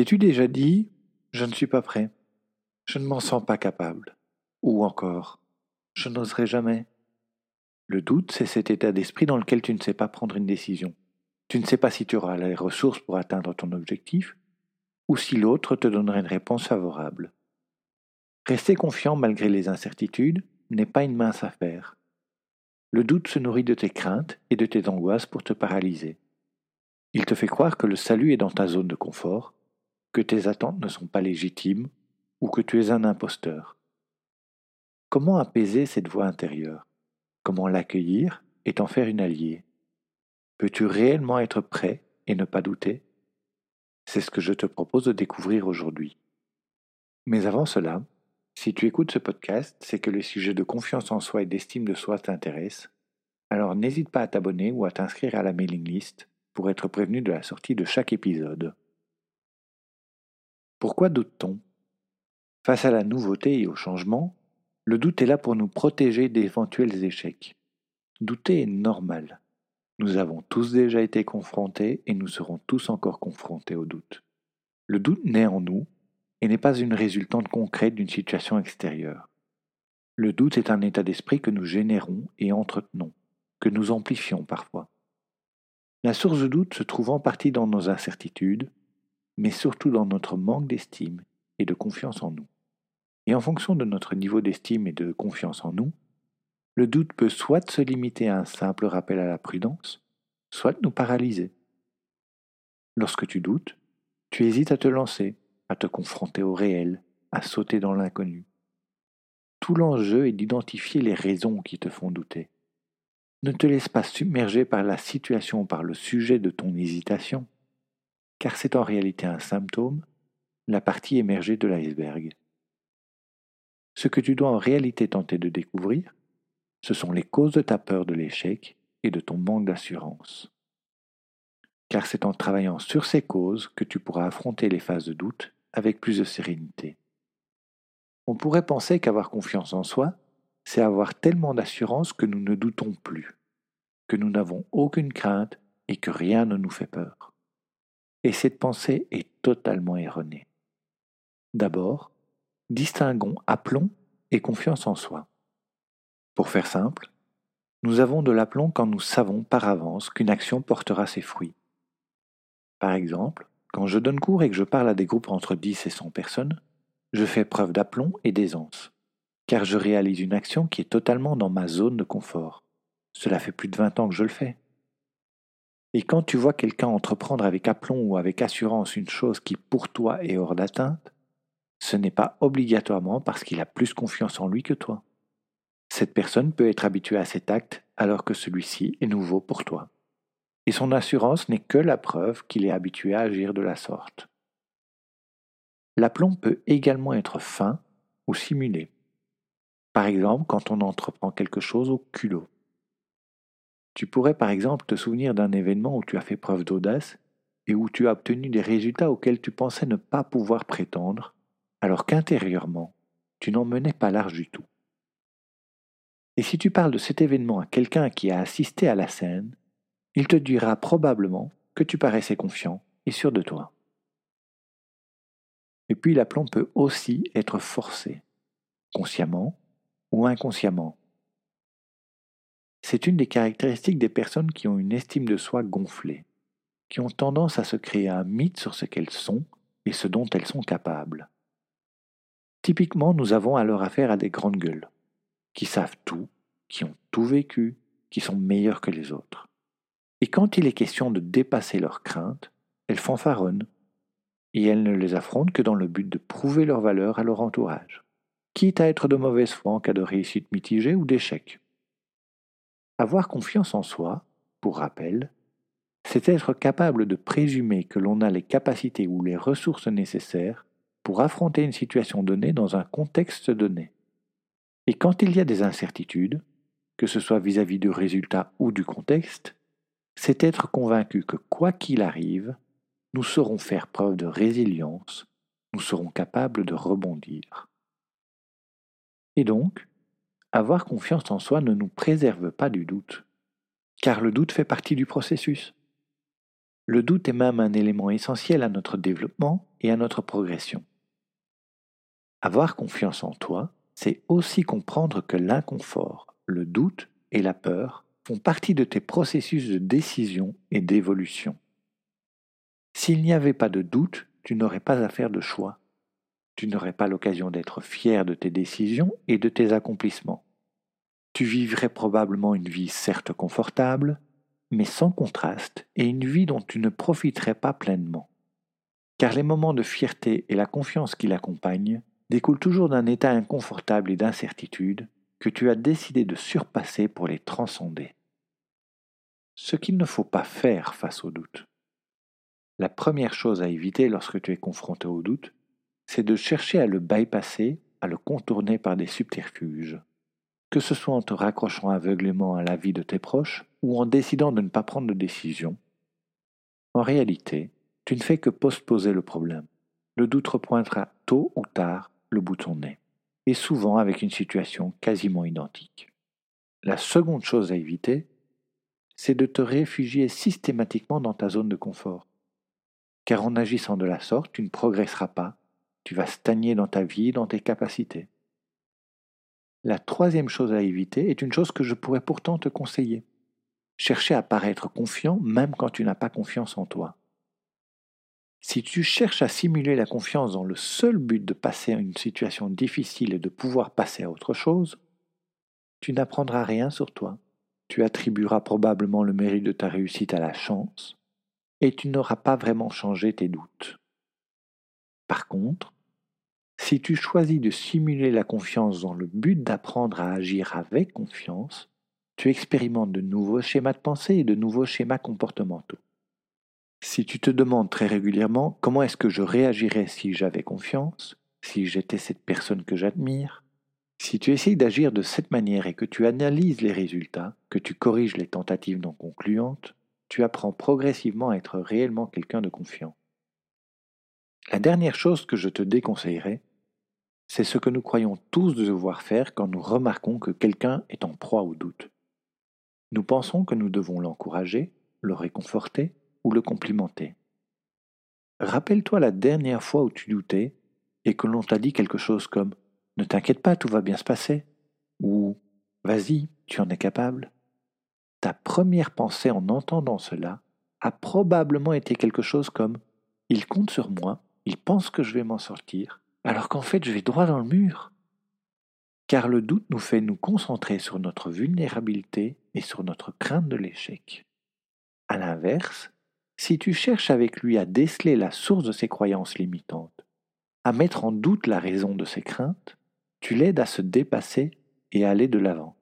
T'es-tu déjà dit ⁇ Je ne suis pas prêt, je ne m'en sens pas capable ⁇ ou encore ⁇ Je n'oserai jamais ⁇ Le doute, c'est cet état d'esprit dans lequel tu ne sais pas prendre une décision. Tu ne sais pas si tu auras les ressources pour atteindre ton objectif, ou si l'autre te donnera une réponse favorable. Rester confiant malgré les incertitudes n'est pas une mince affaire. Le doute se nourrit de tes craintes et de tes angoisses pour te paralyser. Il te fait croire que le salut est dans ta zone de confort, que tes attentes ne sont pas légitimes ou que tu es un imposteur. Comment apaiser cette voix intérieure? Comment l'accueillir et t'en faire une alliée? Peux-tu réellement être prêt et ne pas douter? C'est ce que je te propose de découvrir aujourd'hui. Mais avant cela, si tu écoutes ce podcast, c'est que le sujet de confiance en soi et d'estime de soi t'intéresse, alors n'hésite pas à t'abonner ou à t'inscrire à la mailing list pour être prévenu de la sortie de chaque épisode. Pourquoi doute-t-on? Face à la nouveauté et au changement, le doute est là pour nous protéger d'éventuels échecs. Douter est normal. Nous avons tous déjà été confrontés et nous serons tous encore confrontés au doute. Le doute naît en nous et n'est pas une résultante concrète d'une situation extérieure. Le doute est un état d'esprit que nous générons et entretenons, que nous amplifions parfois. La source de doute se trouve en partie dans nos incertitudes, mais surtout dans notre manque d'estime et de confiance en nous. Et en fonction de notre niveau d'estime et de confiance en nous, le doute peut soit se limiter à un simple rappel à la prudence, soit nous paralyser. Lorsque tu doutes, tu hésites à te lancer, à te confronter au réel, à sauter dans l'inconnu. Tout l'enjeu est d'identifier les raisons qui te font douter. Ne te laisse pas submerger par la situation par le sujet de ton hésitation, car c'est en réalité un symptôme, la partie émergée de l'iceberg. Ce que tu dois en réalité tenter de découvrir, ce sont les causes de ta peur de l'échec et de ton manque d'assurance. Car c'est en travaillant sur ces causes que tu pourras affronter les phases de doute avec plus de sérénité. On pourrait penser qu'avoir confiance en soi, c'est avoir tellement d'assurance que nous ne doutons plus, que nous n'avons aucune crainte et que rien ne nous fait peur. Et cette pensée est totalement erronée. D'abord, distinguons aplomb et confiance en soi. Pour faire simple, nous avons de l'aplomb quand nous savons par avance qu'une action portera ses fruits. Par exemple, quand je donne cours et que je parle à des groupes entre 10 et 100 personnes, je fais preuve d'aplomb et d'aisance, car je réalise une action qui est totalement dans ma zone de confort. Cela fait plus de 20 ans que je le fais. Et quand tu vois quelqu'un entreprendre avec aplomb ou avec assurance une chose qui pour toi est hors d'atteinte, ce n'est pas obligatoirement parce qu'il a plus confiance en lui que toi. Cette personne peut être habituée à cet acte alors que celui-ci est nouveau pour toi. Et son assurance n'est que la preuve qu'il est habitué à agir de la sorte. L'aplomb peut également être fin ou simulé. Par exemple, quand on entreprend quelque chose au culot. Tu pourrais par exemple te souvenir d'un événement où tu as fait preuve d'audace et où tu as obtenu des résultats auxquels tu pensais ne pas pouvoir prétendre, alors qu'intérieurement, tu n'en menais pas large du tout. Et si tu parles de cet événement à quelqu'un qui a assisté à la scène, il te dira probablement que tu paraissais confiant et sûr de toi. Et puis l'aplomb peut aussi être forcé, consciemment ou inconsciemment. C'est une des caractéristiques des personnes qui ont une estime de soi gonflée, qui ont tendance à se créer un mythe sur ce qu'elles sont et ce dont elles sont capables. Typiquement, nous avons alors affaire à des grandes gueules, qui savent tout, qui ont tout vécu, qui sont meilleures que les autres. Et quand il est question de dépasser leurs craintes, elles fanfaronnent, et elles ne les affrontent que dans le but de prouver leur valeur à leur entourage, quitte à être de mauvaise foi en cas de réussite mitigée ou d'échec. Avoir confiance en soi, pour rappel, c'est être capable de présumer que l'on a les capacités ou les ressources nécessaires pour affronter une situation donnée dans un contexte donné. Et quand il y a des incertitudes, que ce soit vis-à-vis du résultat ou du contexte, c'est être convaincu que quoi qu'il arrive, nous saurons faire preuve de résilience, nous serons capables de rebondir. Et donc, avoir confiance en soi ne nous préserve pas du doute, car le doute fait partie du processus. Le doute est même un élément essentiel à notre développement et à notre progression. Avoir confiance en toi, c'est aussi comprendre que l'inconfort, le doute et la peur font partie de tes processus de décision et d'évolution. S'il n'y avait pas de doute, tu n'aurais pas à faire de choix. Tu n'aurais pas l'occasion d'être fier de tes décisions et de tes accomplissements. Tu vivrais probablement une vie certes confortable, mais sans contraste et une vie dont tu ne profiterais pas pleinement. Car les moments de fierté et la confiance qui l'accompagnent découlent toujours d'un état inconfortable et d'incertitude que tu as décidé de surpasser pour les transcender. Ce qu'il ne faut pas faire face au doute. La première chose à éviter lorsque tu es confronté au doute, c'est de chercher à le bypasser, à le contourner par des subterfuges. Que ce soit en te raccrochant aveuglément à la vie de tes proches ou en décidant de ne pas prendre de décision. En réalité, tu ne fais que postposer le problème. Le doute repointera tôt ou tard le bout de son nez, et souvent avec une situation quasiment identique. La seconde chose à éviter, c'est de te réfugier systématiquement dans ta zone de confort car en agissant de la sorte, tu ne progresseras pas, tu vas stagner dans ta vie, dans tes capacités. La troisième chose à éviter est une chose que je pourrais pourtant te conseiller. Chercher à paraître confiant même quand tu n'as pas confiance en toi. Si tu cherches à simuler la confiance dans le seul but de passer à une situation difficile et de pouvoir passer à autre chose, tu n'apprendras rien sur toi. Tu attribueras probablement le mérite de ta réussite à la chance, et tu n'auras pas vraiment changé tes doutes. Par contre, si tu choisis de simuler la confiance dans le but d'apprendre à agir avec confiance, tu expérimentes de nouveaux schémas de pensée et de nouveaux schémas comportementaux. Si tu te demandes très régulièrement comment est-ce que je réagirais si j'avais confiance, si j'étais cette personne que j'admire, si tu essayes d'agir de cette manière et que tu analyses les résultats, que tu corriges les tentatives non concluantes, tu apprends progressivement à être réellement quelqu'un de confiant. La dernière chose que je te déconseillerais, c'est ce que nous croyons tous devoir faire quand nous remarquons que quelqu'un est en proie au doute. Nous pensons que nous devons l'encourager, le réconforter ou le complimenter. Rappelle-toi la dernière fois où tu doutais et que l'on t'a dit quelque chose comme ⁇ Ne t'inquiète pas, tout va bien se passer ⁇ ou ⁇ Vas-y, tu en es capable ⁇ ta première pensée en entendant cela a probablement été quelque chose comme ⁇ Il compte sur moi, il pense que je vais m'en sortir, alors qu'en fait je vais droit dans le mur ⁇ Car le doute nous fait nous concentrer sur notre vulnérabilité et sur notre crainte de l'échec. A l'inverse, si tu cherches avec lui à déceler la source de ses croyances limitantes, à mettre en doute la raison de ses craintes, tu l'aides à se dépasser et à aller de l'avant.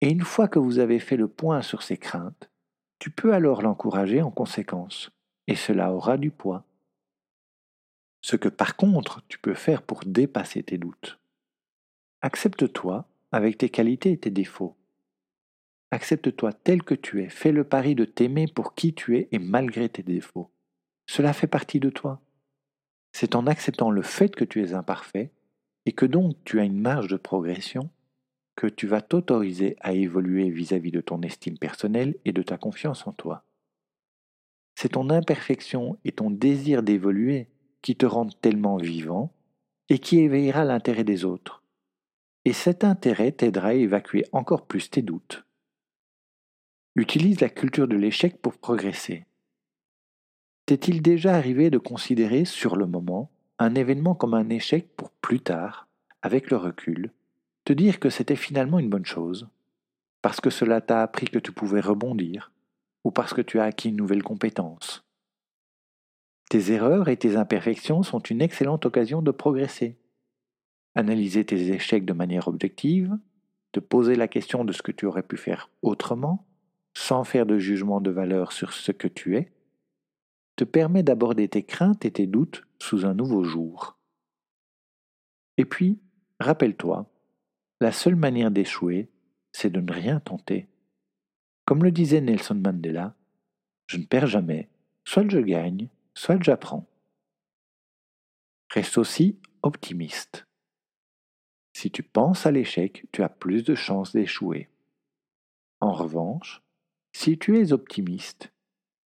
Et une fois que vous avez fait le point sur ses craintes, tu peux alors l'encourager en conséquence, et cela aura du poids. Ce que par contre tu peux faire pour dépasser tes doutes. Accepte-toi avec tes qualités et tes défauts. Accepte-toi tel que tu es, fais le pari de t'aimer pour qui tu es et malgré tes défauts. Cela fait partie de toi. C'est en acceptant le fait que tu es imparfait et que donc tu as une marge de progression que tu vas t'autoriser à évoluer vis-à-vis de ton estime personnelle et de ta confiance en toi. C'est ton imperfection et ton désir d'évoluer qui te rendent tellement vivant et qui éveillera l'intérêt des autres. Et cet intérêt t'aidera à évacuer encore plus tes doutes. Utilise la culture de l'échec pour progresser. T'est-il déjà arrivé de considérer sur le moment un événement comme un échec pour plus tard, avec le recul, te dire que c'était finalement une bonne chose, parce que cela t'a appris que tu pouvais rebondir, ou parce que tu as acquis une nouvelle compétence? Tes erreurs et tes imperfections sont une excellente occasion de progresser. Analyser tes échecs de manière objective, te poser la question de ce que tu aurais pu faire autrement, sans faire de jugement de valeur sur ce que tu es, te permet d'aborder tes craintes et tes doutes sous un nouveau jour. Et puis, rappelle-toi, la seule manière d'échouer, c'est de ne rien tenter. Comme le disait Nelson Mandela, je ne perds jamais, soit je gagne, soit j'apprends. Reste aussi optimiste. Si tu penses à l'échec, tu as plus de chances d'échouer. En revanche, si tu es optimiste,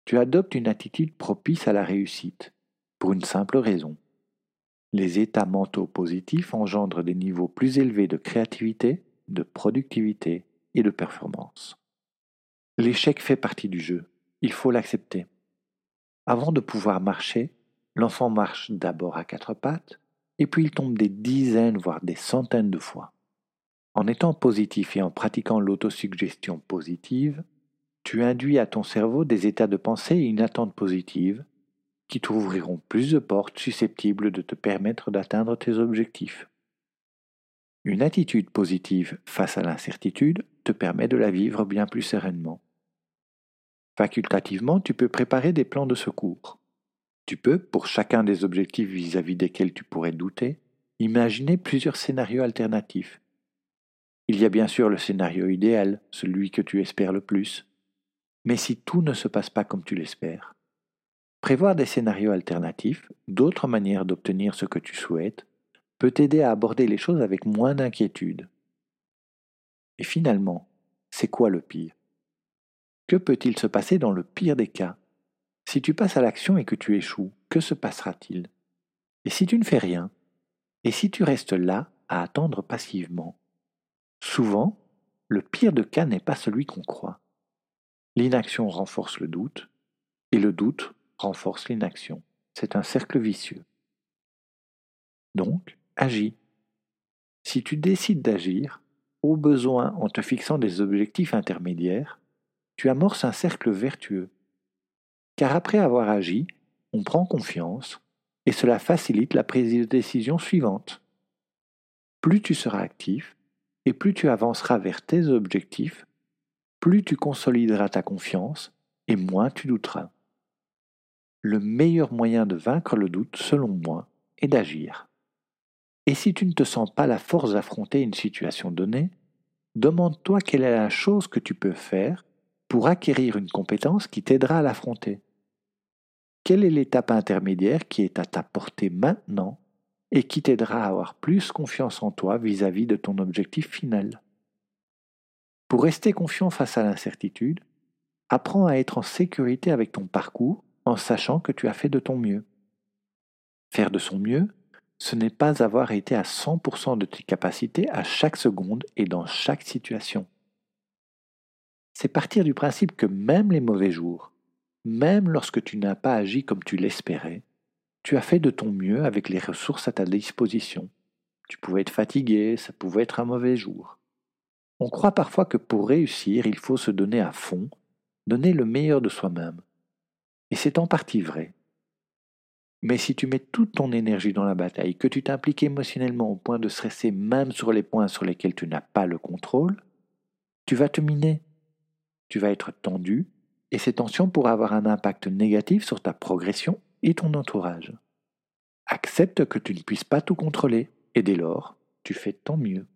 tu adoptes une attitude propice à la réussite, pour une simple raison. Les états mentaux positifs engendrent des niveaux plus élevés de créativité, de productivité et de performance. L'échec fait partie du jeu, il faut l'accepter. Avant de pouvoir marcher, l'enfant marche d'abord à quatre pattes, et puis il tombe des dizaines, voire des centaines de fois. En étant positif et en pratiquant l'autosuggestion positive, tu induis à ton cerveau des états de pensée et une attente positive qui t'ouvriront plus de portes susceptibles de te permettre d'atteindre tes objectifs. Une attitude positive face à l'incertitude te permet de la vivre bien plus sereinement. Facultativement, tu peux préparer des plans de secours. Tu peux, pour chacun des objectifs vis-à-vis desquels tu pourrais douter, imaginer plusieurs scénarios alternatifs. Il y a bien sûr le scénario idéal, celui que tu espères le plus. Mais si tout ne se passe pas comme tu l'espères, prévoir des scénarios alternatifs, d'autres manières d'obtenir ce que tu souhaites, peut t'aider à aborder les choses avec moins d'inquiétude. Et finalement, c'est quoi le pire? Que peut-il se passer dans le pire des cas? Si tu passes à l'action et que tu échoues, que se passera-t-il? Et si tu ne fais rien? Et si tu restes là à attendre passivement? Souvent, le pire de cas n'est pas celui qu'on croit. L'inaction renforce le doute, et le doute renforce l'inaction. C'est un cercle vicieux. Donc, agis. Si tu décides d'agir, au besoin en te fixant des objectifs intermédiaires, tu amorces un cercle vertueux. Car après avoir agi, on prend confiance et cela facilite la prise de décision suivante. Plus tu seras actif et plus tu avanceras vers tes objectifs, plus tu consolideras ta confiance et moins tu douteras. Le meilleur moyen de vaincre le doute, selon moi, est d'agir. Et si tu ne te sens pas la force d'affronter une situation donnée, demande-toi quelle est la chose que tu peux faire pour acquérir une compétence qui t'aidera à l'affronter. Quelle est l'étape intermédiaire qui est à ta portée maintenant et qui t'aidera à avoir plus confiance en toi vis-à-vis de ton objectif final? Pour rester confiant face à l'incertitude, apprends à être en sécurité avec ton parcours en sachant que tu as fait de ton mieux. Faire de son mieux, ce n'est pas avoir été à 100% de tes capacités à chaque seconde et dans chaque situation. C'est partir du principe que même les mauvais jours, même lorsque tu n'as pas agi comme tu l'espérais, tu as fait de ton mieux avec les ressources à ta disposition. Tu pouvais être fatigué, ça pouvait être un mauvais jour. On croit parfois que pour réussir, il faut se donner à fond, donner le meilleur de soi-même. Et c'est en partie vrai. Mais si tu mets toute ton énergie dans la bataille, que tu t'impliques émotionnellement au point de stresser même sur les points sur lesquels tu n'as pas le contrôle, tu vas te miner. Tu vas être tendu, et ces tensions pourraient avoir un impact négatif sur ta progression et ton entourage. Accepte que tu ne puisses pas tout contrôler, et dès lors, tu fais tant mieux.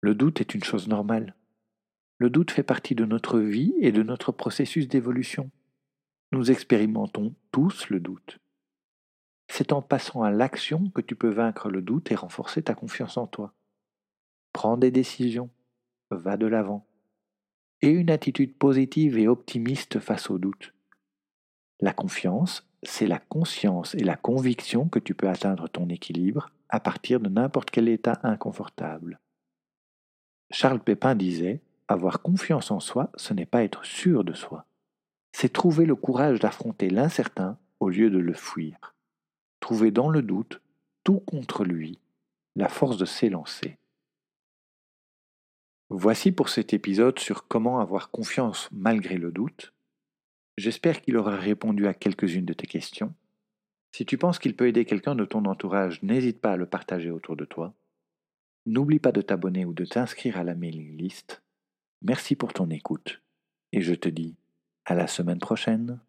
Le doute est une chose normale. Le doute fait partie de notre vie et de notre processus d'évolution. Nous expérimentons tous le doute. C'est en passant à l'action que tu peux vaincre le doute et renforcer ta confiance en toi. Prends des décisions, va de l'avant. Et une attitude positive et optimiste face au doute. La confiance, c'est la conscience et la conviction que tu peux atteindre ton équilibre à partir de n'importe quel état inconfortable. Charles Pépin disait Avoir confiance en soi, ce n'est pas être sûr de soi, c'est trouver le courage d'affronter l'incertain au lieu de le fuir. Trouver dans le doute, tout contre lui, la force de s'élancer. Voici pour cet épisode sur comment avoir confiance malgré le doute. J'espère qu'il aura répondu à quelques-unes de tes questions. Si tu penses qu'il peut aider quelqu'un de ton entourage, n'hésite pas à le partager autour de toi. N'oublie pas de t'abonner ou de t'inscrire à la mailing list. Merci pour ton écoute et je te dis à la semaine prochaine.